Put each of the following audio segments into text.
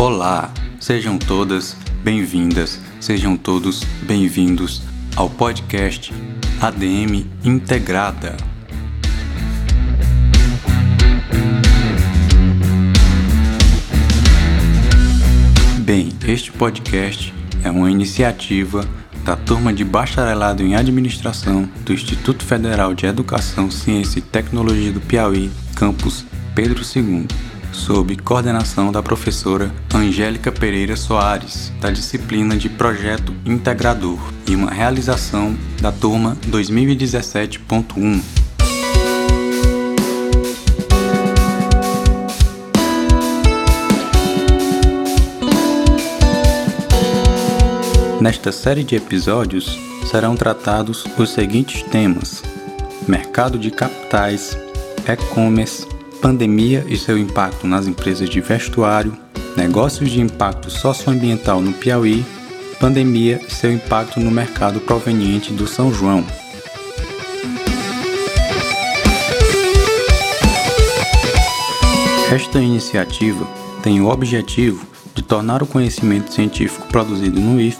Olá, sejam todas bem-vindas, sejam todos bem-vindos ao podcast ADM Integrada. Bem, este podcast é uma iniciativa da turma de bacharelado em administração do Instituto Federal de Educação, Ciência e Tecnologia do Piauí, campus Pedro II sob coordenação da professora Angélica Pereira Soares, da disciplina de Projeto Integrador, e uma realização da turma 2017.1. Nesta série de episódios serão tratados os seguintes temas: mercado de capitais, e-commerce, pandemia e seu impacto nas empresas de vestuário, negócios de impacto socioambiental no Piauí, pandemia e seu impacto no mercado proveniente do São João. Esta iniciativa tem o objetivo de tornar o conhecimento científico produzido no IF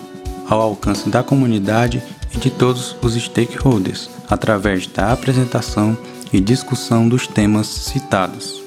ao alcance da comunidade e de todos os stakeholders, através da apresentação e discussão dos temas citados.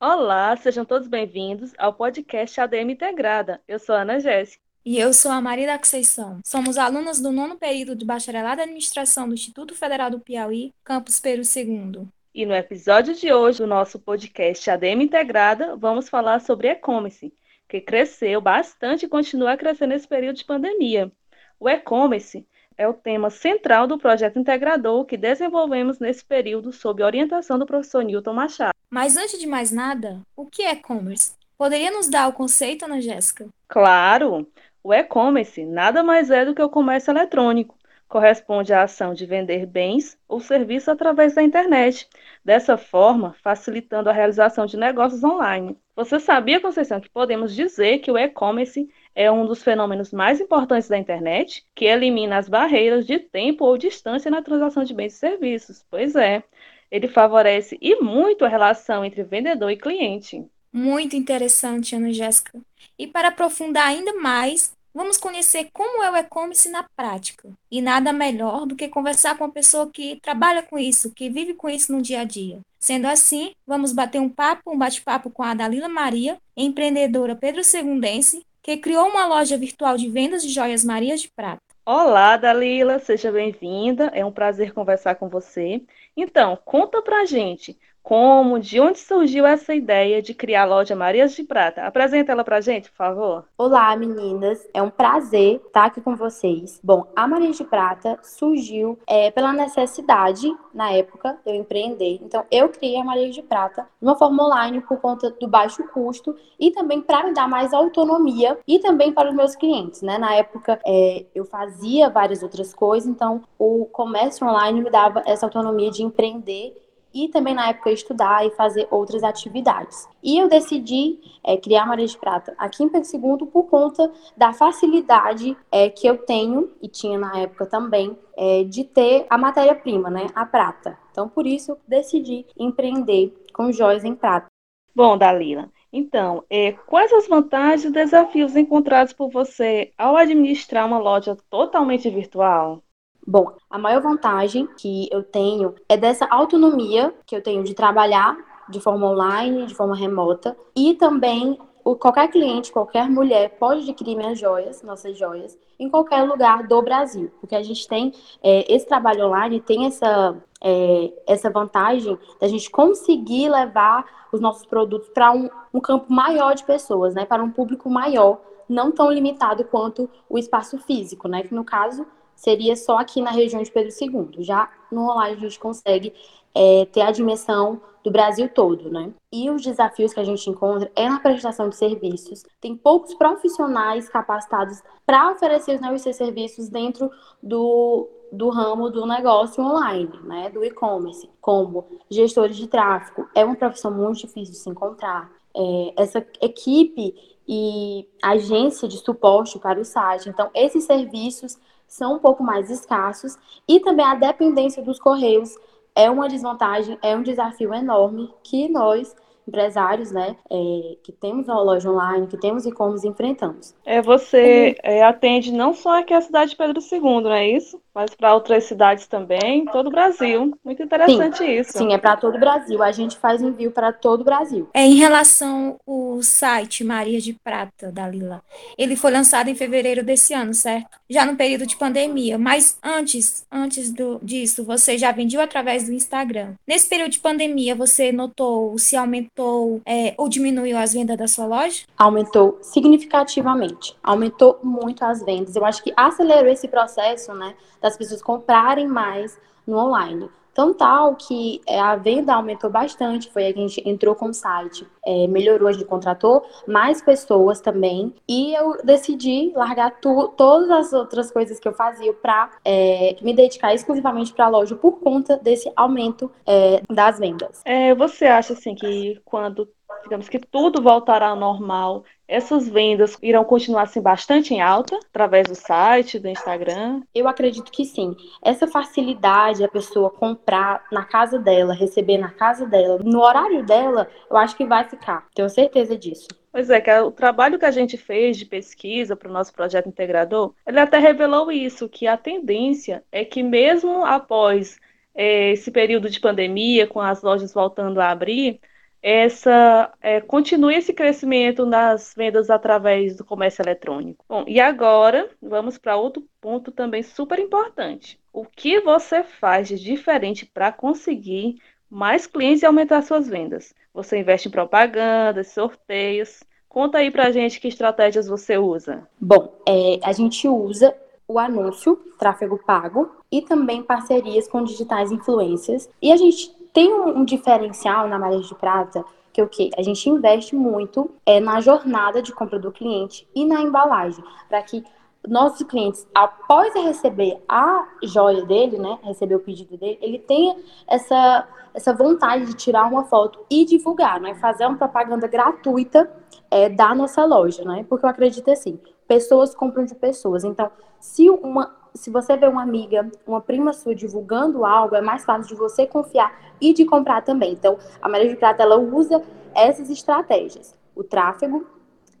Olá, sejam todos bem-vindos ao podcast ADM Integrada. Eu sou a Ana Jéssica. E eu sou a Maria da Conceição. Somos alunas do nono período de Bacharelado em Administração do Instituto Federal do Piauí, campus Peru II. E no episódio de hoje do nosso podcast ADM Integrada, vamos falar sobre e-commerce, que cresceu bastante e continua a crescer nesse período de pandemia. O e-commerce é o tema central do projeto integrador que desenvolvemos nesse período sob orientação do professor Newton Machado. Mas antes de mais nada, o que é e-commerce? Poderia nos dar o conceito, Ana Jéssica? Claro! O e-commerce nada mais é do que o comércio eletrônico. Corresponde à ação de vender bens ou serviços através da internet, dessa forma, facilitando a realização de negócios online. Você sabia, Conceição, que podemos dizer que o e-commerce é um dos fenômenos mais importantes da internet, que elimina as barreiras de tempo ou distância na transação de bens e serviços? Pois é, ele favorece e muito a relação entre vendedor e cliente. Muito interessante, Ana Jéssica. E para aprofundar ainda mais, Vamos conhecer como é o e-commerce na prática. E nada melhor do que conversar com uma pessoa que trabalha com isso, que vive com isso no dia a dia. Sendo assim, vamos bater um papo, um bate-papo com a Dalila Maria, empreendedora Pedro Segundense, que criou uma loja virtual de vendas de joias Marias de Prata. Olá, Dalila, seja bem-vinda. É um prazer conversar com você. Então, conta pra gente como, de onde surgiu essa ideia de criar a loja Marias de Prata? Apresenta ela pra gente, por favor. Olá, meninas. É um prazer estar aqui com vocês. Bom, a Marias de Prata surgiu é, pela necessidade, na época, eu empreender. Então, eu criei a Marias de Prata de uma forma online por conta do baixo custo e também para me dar mais autonomia e também para os meus clientes, né? Na época, é, eu fazia várias outras coisas, então o comércio online me dava essa autonomia de empreender e também na época estudar e fazer outras atividades. E eu decidi é, criar Maria de Prata aqui em Pedro II por conta da facilidade é, que eu tenho, e tinha na época também, é, de ter a matéria-prima, né, a prata. Então, por isso, eu decidi empreender com joias em prata. Bom, Dalila, então, é, quais as vantagens e desafios encontrados por você ao administrar uma loja totalmente virtual? Bom, a maior vantagem que eu tenho é dessa autonomia que eu tenho de trabalhar de forma online, de forma remota, e também o, qualquer cliente, qualquer mulher pode adquirir minhas joias, nossas joias, em qualquer lugar do Brasil, porque a gente tem é, esse trabalho online, tem essa, é, essa vantagem da gente conseguir levar os nossos produtos para um, um campo maior de pessoas, né, para um público maior, não tão limitado quanto o espaço físico, né, que no caso seria só aqui na região de Pedro II. Já no online a gente consegue é, ter a dimensão do Brasil todo, né? E os desafios que a gente encontra é na prestação de serviços. Tem poucos profissionais capacitados para oferecer os novos serviços dentro do, do ramo do negócio online, né? Do e-commerce, como gestores de tráfego. É uma profissão muito difícil de se encontrar. é, essa equipe e agência de suporte para o site. Então, esses serviços são um pouco mais escassos e também a dependência dos correios é uma desvantagem, é um desafio enorme que nós empresários, né, é, que temos uma loja online, que temos e-commerce, enfrentamos. É, você é, atende não só aqui a cidade de Pedro II, não é isso? Mas para outras cidades também, todo o Brasil. Muito interessante sim, isso. Sim, é para todo o Brasil. A gente faz envio para todo o Brasil. É, em relação ao site Maria de Prata, da Lila, ele foi lançado em fevereiro desse ano, certo? Já no período de pandemia. Mas antes, antes do, disso, você já vendia através do Instagram. Nesse período de pandemia, você notou se aumentou aumentou é, ou diminuiu as vendas da sua loja? Aumentou significativamente. Aumentou muito as vendas. Eu acho que acelerou esse processo, né, das pessoas comprarem mais no online. Tão tal que é, a venda aumentou bastante, foi aí que a gente entrou com o site, é, melhorou, a gente contratou mais pessoas também, e eu decidi largar tu, todas as outras coisas que eu fazia para é, me dedicar exclusivamente para a loja por conta desse aumento é, das vendas. É, você acha assim que quando digamos que tudo voltará ao normal, essas vendas irão continuar assim bastante em alta através do site, do Instagram? Eu acredito que sim. Essa facilidade a pessoa comprar na casa dela, receber na casa dela, no horário dela, eu acho que vai ficar. Tenho certeza disso. Pois é, que o trabalho que a gente fez de pesquisa para o nosso projeto integrador, ele até revelou isso, que a tendência é que mesmo após é, esse período de pandemia, com as lojas voltando a abrir, essa é, continue esse crescimento nas vendas através do comércio eletrônico. Bom, e agora vamos para outro ponto também super importante. O que você faz de diferente para conseguir mais clientes e aumentar suas vendas? Você investe em propaganda, sorteios. Conta aí para a gente que estratégias você usa. Bom, é, a gente usa o anúncio, tráfego pago e também parcerias com digitais influências. E a gente tem um, um diferencial na Maré de Prata que o que a gente investe muito é na jornada de compra do cliente e na embalagem, para que nossos clientes, após receber a joia dele, né, receber o pedido dele, ele tenha essa, essa vontade de tirar uma foto e divulgar, né, fazer uma propaganda gratuita é, da nossa loja, né, porque eu acredito assim, pessoas compram de pessoas, então se uma se você vê uma amiga, uma prima sua divulgando algo, é mais fácil de você confiar e de comprar também. Então, a Maria de Prata ela usa essas estratégias: o tráfego,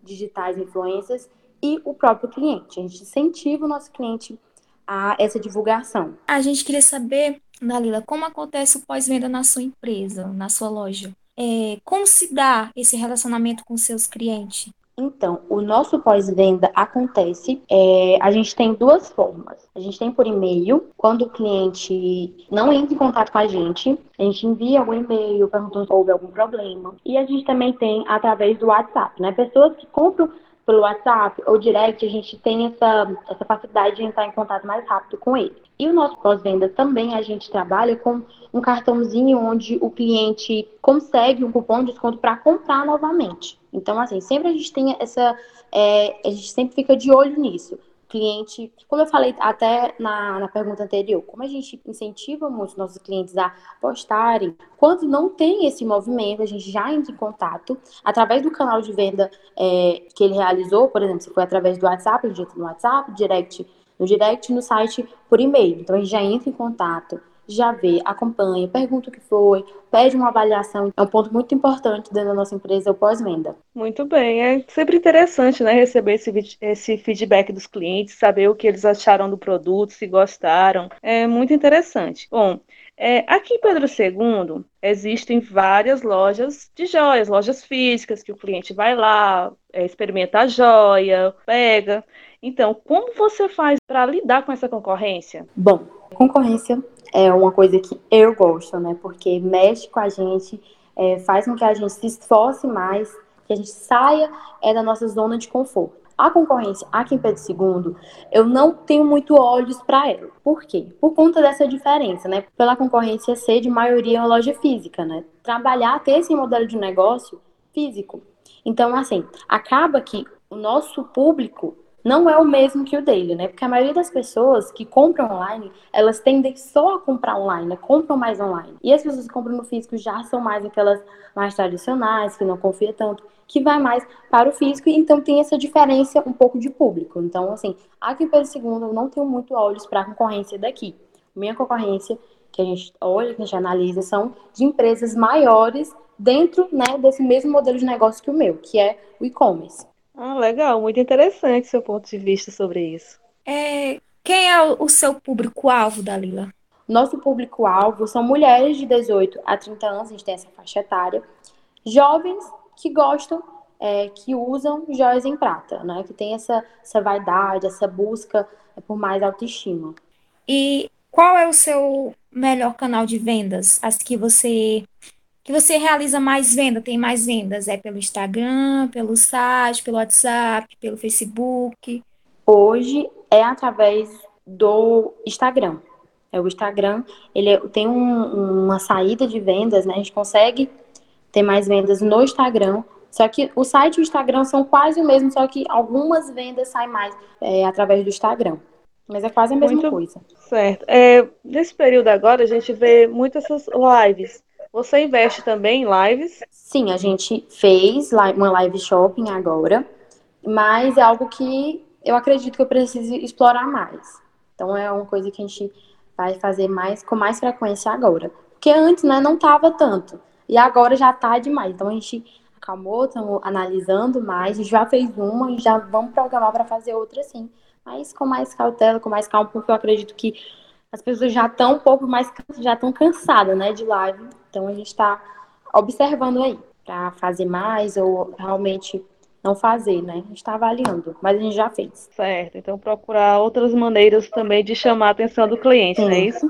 digitais influências e o próprio cliente. A gente incentiva o nosso cliente a essa divulgação. A gente queria saber, Dalila, como acontece o pós-venda na sua empresa, na sua loja? É, como se dá esse relacionamento com seus clientes? Então, o nosso pós-venda acontece, é, a gente tem duas formas. A gente tem por e-mail, quando o cliente não entra em contato com a gente, a gente envia algum e-mail perguntando se houve algum problema. E a gente também tem através do WhatsApp, né? Pessoas que compram pelo WhatsApp ou direct, a gente tem essa, essa facilidade de entrar em contato mais rápido com ele. E o nosso pós-venda também a gente trabalha com um cartãozinho onde o cliente consegue um cupom de desconto para comprar novamente. Então, assim, sempre a gente tem essa. É, a gente sempre fica de olho nisso cliente, como eu falei até na, na pergunta anterior, como a gente incentiva muito os nossos clientes a postarem, quando não tem esse movimento, a gente já entra em contato através do canal de venda é, que ele realizou, por exemplo, se foi através do WhatsApp, a gente entra no WhatsApp, direct, no direct, no site, por e-mail. Então a gente já entra em contato já vê, acompanha, pergunta o que foi, pede uma avaliação. É um ponto muito importante dentro da nossa empresa, o pós-venda. Muito bem, é sempre interessante, né, receber esse, esse feedback dos clientes, saber o que eles acharam do produto, se gostaram. É muito interessante. Bom, é, aqui em Pedro II existem várias lojas de joias, lojas físicas, que o cliente vai lá, é, experimenta a joia, pega. Então, como você faz para lidar com essa concorrência? Bom, concorrência é uma coisa que eu gosto, né? Porque mexe com a gente, é, faz com que a gente se esforce mais, que a gente saia é, da nossa zona de conforto. A concorrência aqui em Pedro II, eu não tenho muito olhos para ela. Por quê? Por conta dessa diferença, né? Pela concorrência ser de maioria uma loja física, né? Trabalhar, ter esse modelo de negócio físico. Então, assim, acaba que o nosso público não é o mesmo que o dele, né? Porque a maioria das pessoas que compram online, elas tendem só a comprar online, né? compram mais online. E as pessoas que compram no físico já são mais aquelas mais tradicionais, que não confia tanto, que vai mais para o físico, então tem essa diferença um pouco de público. Então, assim, aqui Pedro II eu não tenho muito olhos para a concorrência daqui. Minha concorrência que a gente olha, que a gente analisa, são de empresas maiores dentro né, desse mesmo modelo de negócio que o meu, que é o e-commerce. Ah, legal, muito interessante seu ponto de vista sobre isso. É, quem é o seu público-alvo, Dalila? Nosso público-alvo são mulheres de 18 a 30 anos, a gente tem essa faixa etária, jovens que gostam, é, que usam joias em prata, né? Que tem essa, essa vaidade, essa busca por mais autoestima. E qual é o seu melhor canal de vendas? As que você que você realiza mais venda, tem mais vendas? É pelo Instagram, pelo site, pelo WhatsApp, pelo Facebook? Hoje é através do Instagram. É o Instagram, ele é, tem um, uma saída de vendas, né? A gente consegue ter mais vendas no Instagram. Só que o site e o Instagram são quase o mesmo, só que algumas vendas saem mais é, através do Instagram. Mas é quase a mesma Muito coisa. Certo. É, nesse período agora, a gente vê muitas essas lives você investe também em lives? Sim, a gente fez uma live shopping agora, mas é algo que eu acredito que eu preciso explorar mais. Então é uma coisa que a gente vai fazer mais com mais frequência agora. Porque antes, né, não tava tanto. E agora já tá demais. Então a gente acalmou, estamos analisando mais, já fez uma e já vamos programar para fazer outra sim. Mas com mais cautela, com mais calma, porque eu acredito que as pessoas já estão um pouco mais já estão cansadas, né, de live. Então a gente está observando aí para fazer mais ou realmente não fazer, né? A gente está avaliando, mas a gente já fez. Certo. Então procurar outras maneiras também de chamar a atenção do cliente, Sim. não é isso?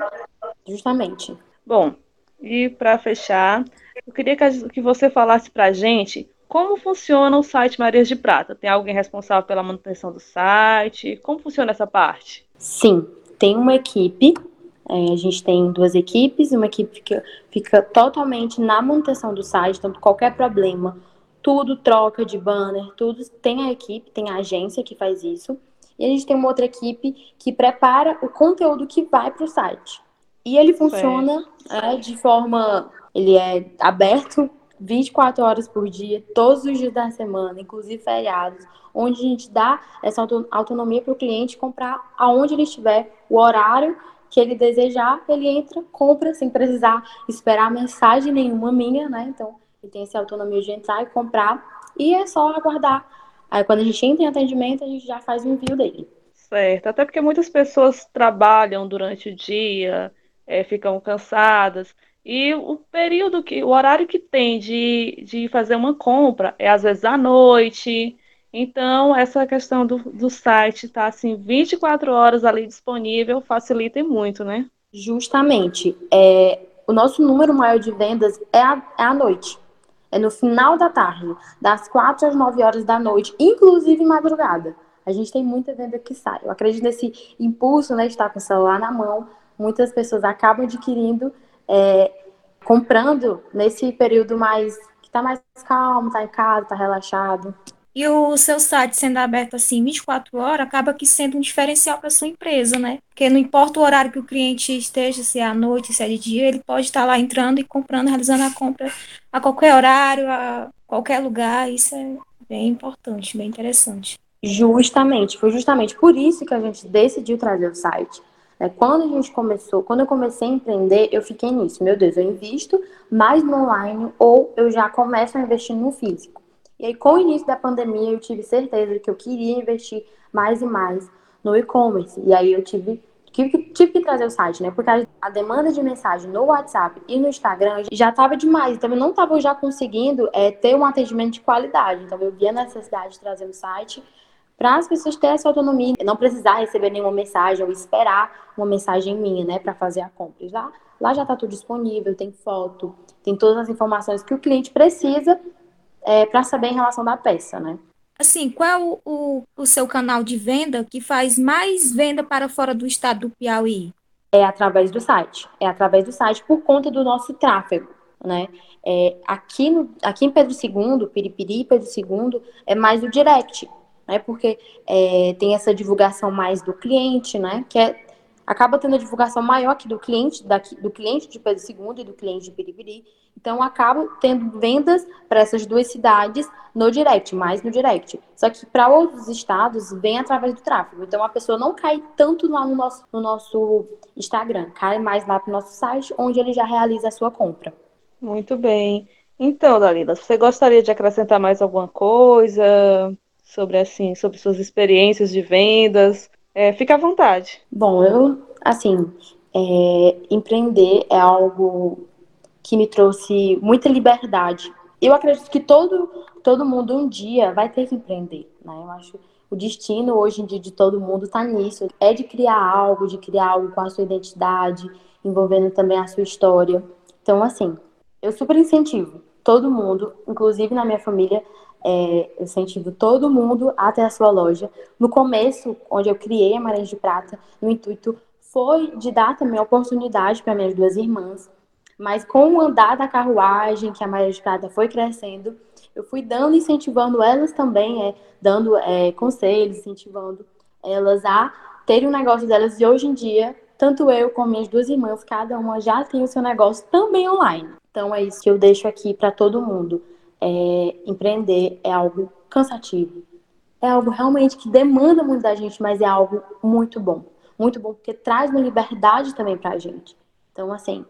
Justamente. Bom, e para fechar, eu queria que você falasse para a gente como funciona o site Marias de Prata. Tem alguém responsável pela manutenção do site? Como funciona essa parte? Sim, tem uma equipe, é, a gente tem duas equipes, uma equipe que fica totalmente na manutenção do site, então qualquer problema, tudo troca de banner, tudo tem a equipe, tem a agência que faz isso. E a gente tem uma outra equipe que prepara o conteúdo que vai para o site. E ele funciona é, de forma. Ele é aberto 24 horas por dia, todos os dias da semana, inclusive feriados, onde a gente dá essa autonomia para o cliente comprar aonde ele estiver, o horário que ele desejar, ele entra, compra sem precisar esperar mensagem nenhuma minha, né? Então, ele tem essa autonomia de entrar e comprar e é só aguardar. Aí, quando a gente entra em atendimento, a gente já faz o envio dele. Certo, até porque muitas pessoas trabalham durante o dia, é, ficam cansadas. E o período que, o horário que tem de, de fazer uma compra é às vezes à noite. Então, essa questão do, do site tá, assim 24 horas ali disponível facilita muito, né? Justamente. É, o nosso número maior de vendas é, é à noite. É no final da tarde, das 4 às 9 horas da noite, inclusive madrugada. A gente tem muita venda que sai. Eu acredito nesse impulso, né, de estar com o celular na mão. Muitas pessoas acabam adquirindo é, comprando nesse período mais que tá mais calmo, tá em casa, tá relaxado. E o seu site sendo aberto assim 24 horas acaba que sendo um diferencial para sua empresa, né? Porque não importa o horário que o cliente esteja, se é à noite, se é de dia, ele pode estar lá entrando e comprando, realizando a compra a qualquer horário, a qualquer lugar. Isso é bem importante, bem interessante. Justamente, foi justamente por isso que a gente decidiu trazer o site. Né? Quando a gente começou, quando eu comecei a empreender, eu fiquei nisso. Meu Deus, eu invisto mais no online ou eu já começo a investir no físico. E aí, com o início da pandemia, eu tive certeza que eu queria investir mais e mais no e-commerce. E aí eu tive, tive, tive que trazer o site, né? Porque a demanda de mensagem no WhatsApp e no Instagram já estava demais. Então eu não estava já conseguindo é, ter um atendimento de qualidade. Então eu via a necessidade de trazer o site para as pessoas terem essa autonomia, não precisar receber nenhuma mensagem ou esperar uma mensagem minha, né, para fazer a compra. Já, lá já está tudo disponível, tem foto, tem todas as informações que o cliente precisa é, para saber em relação da peça, né. Assim, qual é o, o, o seu canal de venda que faz mais venda para fora do estado do Piauí? É através do site. É através do site por conta do nosso tráfego, né? É, aqui, no, aqui em Pedro II, Piripiri, Pedro II, é mais o direct. Né? Porque é, tem essa divulgação mais do cliente, né? Que é, acaba tendo a divulgação maior aqui do cliente, daqui, do cliente de Pedro II e do cliente de Piribiri. Então, acabo tendo vendas para essas duas cidades no direct, mais no direct. Só que para outros estados, vem através do tráfego. Então, a pessoa não cai tanto lá no nosso, no nosso Instagram, cai mais lá para o nosso site, onde ele já realiza a sua compra. Muito bem. Então, Dalila, você gostaria de acrescentar mais alguma coisa sobre assim, sobre suas experiências de vendas? É, fica à vontade. Bom, eu assim, é, empreender é algo que me trouxe muita liberdade. Eu acredito que todo todo mundo um dia vai ter que empreender, né? Eu acho o destino hoje em dia de todo mundo está nisso, é de criar algo, de criar algo com a sua identidade, envolvendo também a sua história. Então, assim, eu super incentivo todo mundo, inclusive na minha família, é, eu incentivo todo mundo a ter a sua loja. No começo, onde eu criei a Maré de Prata, no intuito foi de dar também oportunidade para minhas duas irmãs. Mas com o andar da carruagem, que a Maré de Prata foi crescendo, eu fui dando, incentivando elas também, é, dando é, conselhos, incentivando elas a terem o um negócio delas. E hoje em dia, tanto eu como minhas duas irmãs, cada uma já tem o seu negócio também online. Então é isso que eu deixo aqui para todo mundo. É, empreender é algo cansativo, é algo realmente que demanda muito da gente, mas é algo muito bom. Muito bom porque traz uma liberdade também para a gente. Então, assim,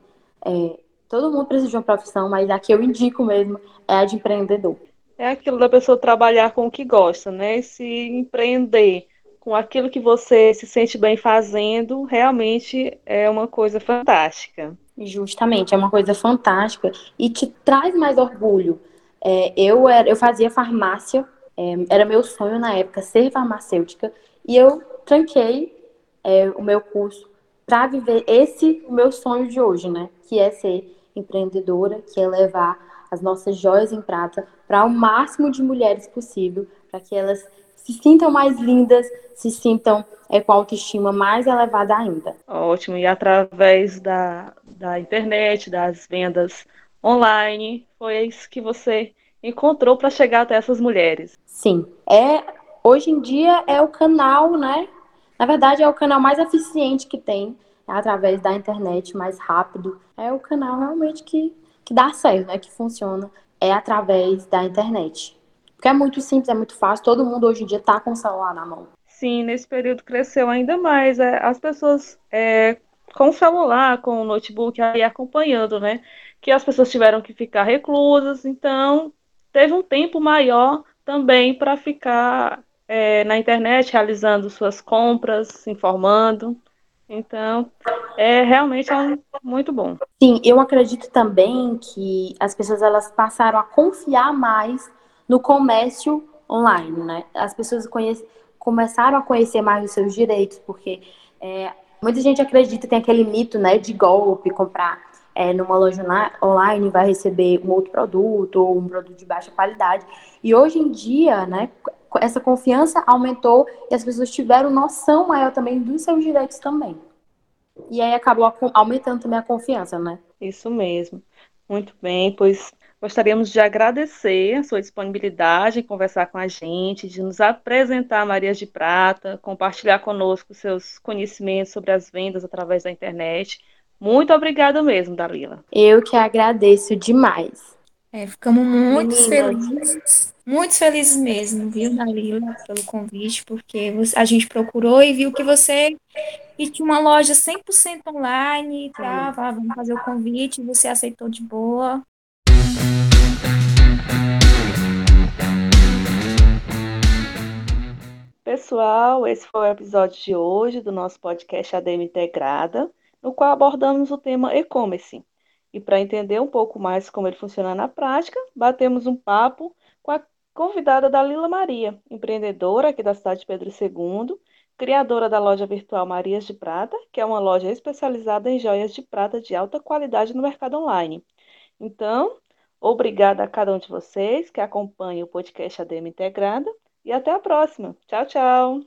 é, todo mundo precisa de uma profissão, mas a que eu indico mesmo é a de empreendedor. É aquilo da pessoa trabalhar com o que gosta, né? Se empreender com aquilo que você se sente bem fazendo, realmente é uma coisa fantástica. Justamente, é uma coisa fantástica e te traz mais orgulho. É, eu, era, eu fazia farmácia, é, era meu sonho na época ser farmacêutica, e eu tranquei é, o meu curso para viver esse o meu sonho de hoje, né? Que é ser empreendedora, que é levar as nossas joias em prata para o máximo de mulheres possível, para que elas se sintam mais lindas, se sintam é, com autoestima mais elevada ainda. Ótimo, e através da, da internet, das vendas online, foi isso que você encontrou para chegar até essas mulheres. Sim, é hoje em dia é o canal, né? Na verdade, é o canal mais eficiente que tem, é através da internet, mais rápido. É o canal realmente que, que dá certo, né? Que funciona. É através da internet. Porque é muito simples, é muito fácil, todo mundo hoje em dia está com o celular na mão. Sim, nesse período cresceu ainda mais. É, as pessoas é, com o celular, com o notebook aí acompanhando, né? Que as pessoas tiveram que ficar reclusas, então teve um tempo maior também para ficar é, na internet realizando suas compras, se informando. Então, é realmente é um, muito bom. Sim, eu acredito também que as pessoas elas passaram a confiar mais no comércio online, né? As pessoas começaram a conhecer mais os seus direitos, porque é, muita gente acredita, tem aquele mito, né, de golpe, comprar é, numa loja online vai receber um outro produto ou um produto de baixa qualidade. E hoje em dia, né, essa confiança aumentou e as pessoas tiveram noção maior também dos seus direitos também. E aí acabou aumentando também a confiança, né? Isso mesmo. Muito bem, pois Gostaríamos de agradecer a sua disponibilidade em conversar com a gente, de nos apresentar a Marias de Prata, compartilhar conosco seus conhecimentos sobre as vendas através da internet. Muito obrigada mesmo, Dalila. Eu que agradeço demais. É, ficamos muito Meninas. felizes, muito felizes mesmo, viu, Dalila, pelo convite, porque a gente procurou e viu que você e tinha uma loja 100% online, tá? Vamos fazer o convite, você aceitou de boa. Pessoal, esse foi o episódio de hoje do nosso podcast ADM Integrada, no qual abordamos o tema e-commerce. E para entender um pouco mais como ele funciona na prática, batemos um papo com a convidada da Lila Maria, empreendedora aqui da cidade de Pedro II, criadora da loja virtual Marias de Prata, que é uma loja especializada em joias de prata de alta qualidade no mercado online. Então, obrigada a cada um de vocês que acompanha o podcast ADM Integrada e até a próxima. Tchau, tchau.